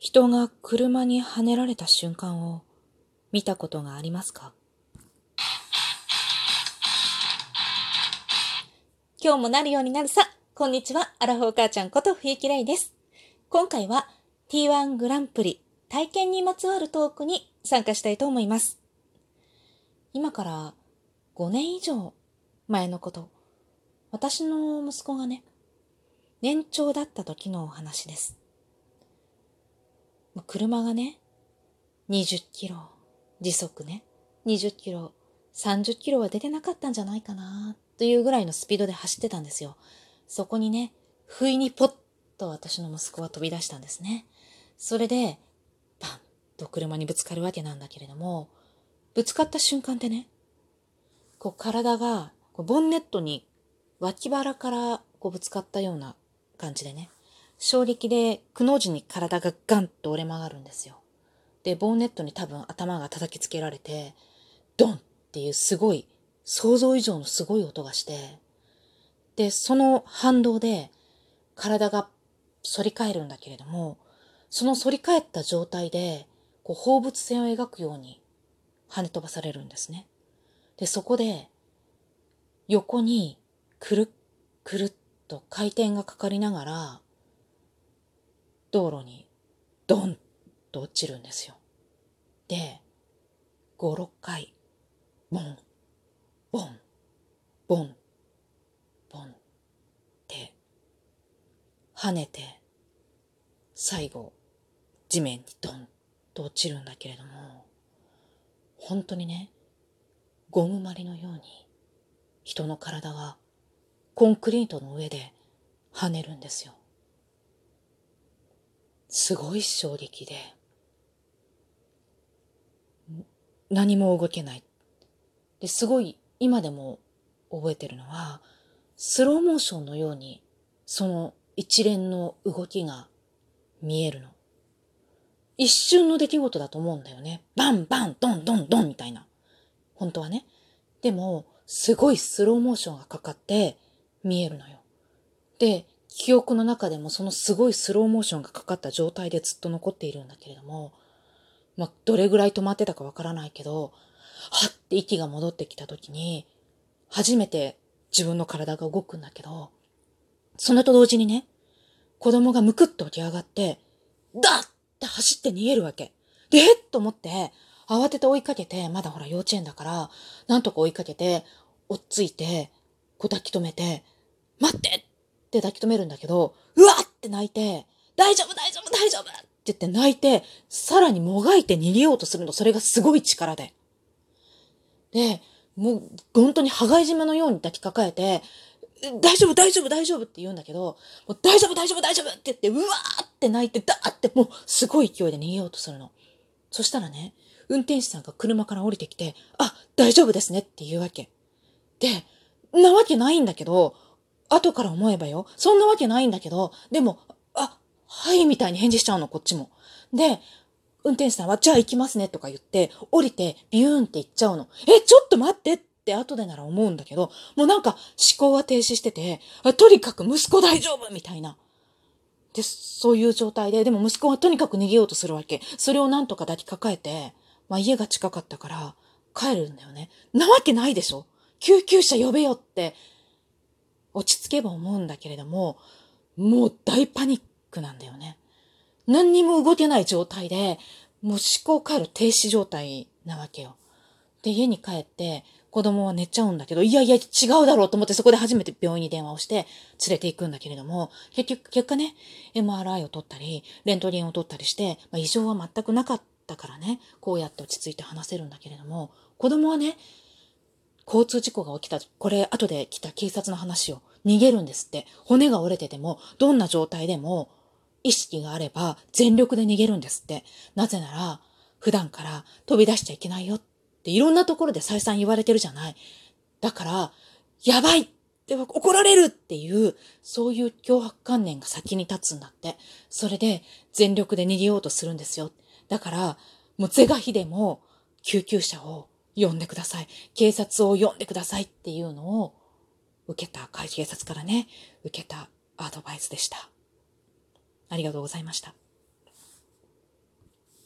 人が車にはねられた瞬間を見たことがありますか？今日もなるようになるさ。こんにちは。アラフォー母ちゃんこと冬木玲です。今回は T1 グランプリ体験にまつわるトークに参加したいと思います。今から5年以上前のこと。私の息子がね、年長だった時のお話です。車がね、20キロ、時速ね、20キロ、30キロは出てなかったんじゃないかな、というぐらいのスピードで走ってたんですよ。そこにね、不意にポッと私の息子は飛び出したんですね。それで、パンと車にぶつかるわけなんだけれども、ぶつかった瞬間でね、こう体が、ボンネットに脇腹からこうぶつかったような感じでね、衝撃でくの字に体がガンと折れ曲がるんですよ。で、ボンネットに多分頭が叩きつけられて、ドンっていうすごい、想像以上のすごい音がして、で、その反動で体が反り返るんだけれども、その反り返った状態で、こう放物線を描くように跳ね飛ばされるんですね。で、そこで、横にくるっくるっと回転がかかりながら、道路にドンと落ちるんですよ。で、5、6回、ボン、ボン、ボン、ボンって、跳ねて、最後、地面にドンと落ちるんだけれども、本当にね、ゴムまりのように、人の体がコンクリートの上で跳ねるんですよ。すごい衝撃で、何も動けない。で、すごい今でも覚えてるのは、スローモーションのように、その一連の動きが見えるの。一瞬の出来事だと思うんだよね。バンバン、ドンドンドンみたいな。本当はね。でも、すごいスローモーションがかかって見えるのよ。で、記憶の中でもそのすごいスローモーションがかかった状態でずっと残っているんだけれども、まあ、どれぐらい止まってたかわからないけど、はって息が戻ってきた時に、初めて自分の体が動くんだけど、そのと同時にね、子供がむくっと起き上がって、だって走って逃げるわけ。で、えっと思って、慌てて追いかけて、まだほら幼稚園だから、なんとか追いかけて、追っついて、こう抱き止めて、待ってって抱き留めるんだけど、うわって泣いて、大丈夫大丈夫大丈夫って言って泣いて、さらにもがいて逃げようとするの、それがすごい力で。で、もう、本当に羽交い締めのように抱きかかえて、大丈夫大丈夫大丈夫って言うんだけど、もう大丈夫大丈夫大丈夫って言って、うわーって泣いて、だーってもうすごい勢いで逃げようとするの。そしたらね、運転手さんが車から降りてきて、あ、大丈夫ですねって言うわけ。で、なわけないんだけど、後から思えばよ。そんなわけないんだけど、でも、あ、はいみたいに返事しちゃうの、こっちも。で、運転手さんは、じゃあ行きますねとか言って、降りてビューンって行っちゃうの。え、ちょっと待ってって後でなら思うんだけど、もうなんか思考は停止してて、とにかく息子大丈夫みたいな。で、そういう状態で、でも息子はとにかく逃げようとするわけ。それをなんとか抱きかかえて、まあ家が近かったから帰るんだよね。なわけないでしょ救急車呼べよって落ち着けば思うんだけれども、もう大パニックなんだよね。何にも動けない状態で、もう思考回路停止状態なわけよ。で、家に帰って、子供は寝ちゃうんだけど、いやいや違うだろうと思ってそこで初めて病院に電話をして連れて行くんだけれども、結局、結果ね、MRI を取ったり、レントゲンを取ったりして、まあ、異常は全くなかったからね、こうやって落ち着いて話せるんだけれども、子供はね、交通事故が起きた、これ後で来た警察の話を逃げるんですって。骨が折れてても、どんな状態でも、意識があれば全力で逃げるんですって。なぜなら、普段から飛び出しちゃいけないよっていろんなところで再三言われてるじゃない。だから、やばいって怒られるっていう、そういう脅迫観念が先に立つんだって。それで全力で逃げようとするんですよ。だから、もう是が非でも救急車を呼んでください。警察を呼んでくださいっていうのを受けた、警察からね、受けたアドバイスでした。ありがとうございました。